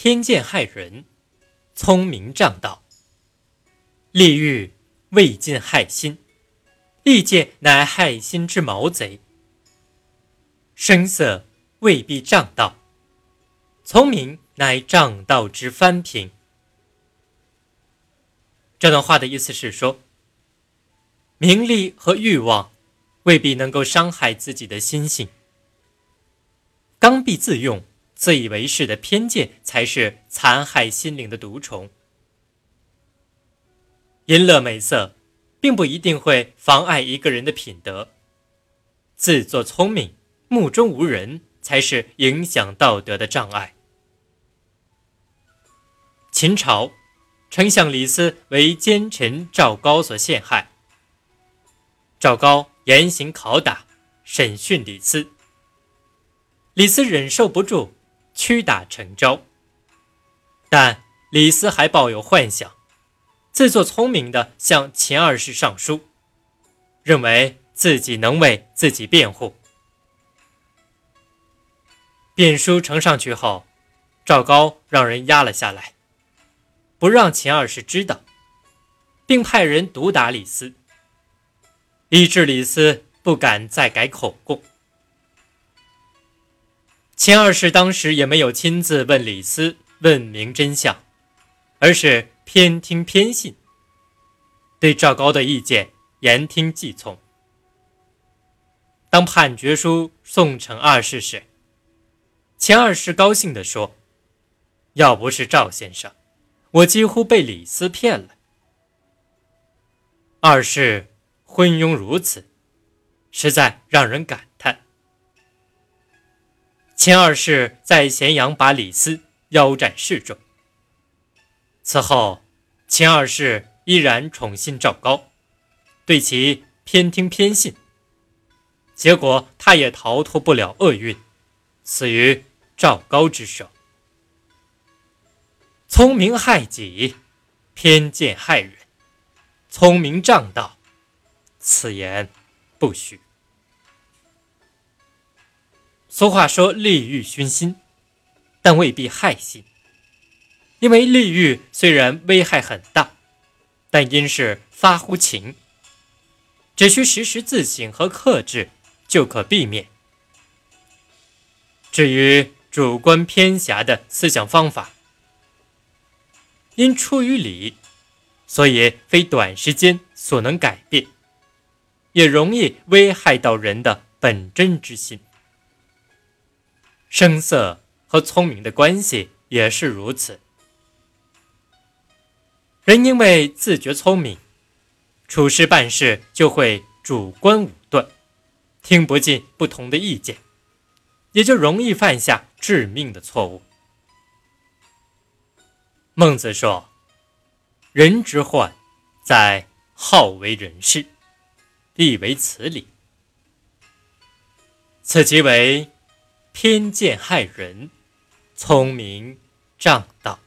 偏见害人，聪明仗道。利欲未尽害心，利剑乃害心之毛贼。声色未必仗道，聪明乃仗道之翻平。这段话的意思是说，名利和欲望未必能够伤害自己的心性，刚愎自用、自以为是的偏见才是残害心灵的毒虫。淫乐美色，并不一定会妨碍一个人的品德，自作聪明、目中无人，才是影响道德的障碍。秦朝。丞相李斯为奸臣赵高所陷害，赵高严刑拷打，审讯李斯。李斯忍受不住，屈打成招。但李斯还抱有幻想，自作聪明的向秦二世上书，认为自己能为自己辩护。辩书呈上去后，赵高让人压了下来。不让秦二世知道，并派人毒打李斯，以致李斯不敢再改口供。秦二世当时也没有亲自问李斯问明真相，而是偏听偏信，对赵高的意见言听计从。当判决书送呈二世时，秦二世高兴地说：“要不是赵先生。”我几乎被李斯骗了。二世昏庸如此，实在让人感秦二世在咸阳把李斯腰斩示众。此后，秦二世依然宠信赵高，对其偏听偏信，结果他也逃脱不了厄运，死于赵高之手。聪明害己，偏见害人。聪明仗道，此言不虚。俗话说：“利欲熏心，但未必害心。”因为利欲虽然危害很大，但因是发乎情，只需时时自省和克制，就可避免。至于主观偏狭的思想方法，因出于理，所以非短时间所能改变，也容易危害到人的本真之心。声色和聪明的关系也是如此。人因为自觉聪明，处事办事就会主观武断，听不进不同的意见，也就容易犯下致命的错误。孟子说：“人之患，在好为人师，必为此理。此即为偏见害人，聪明仗道。”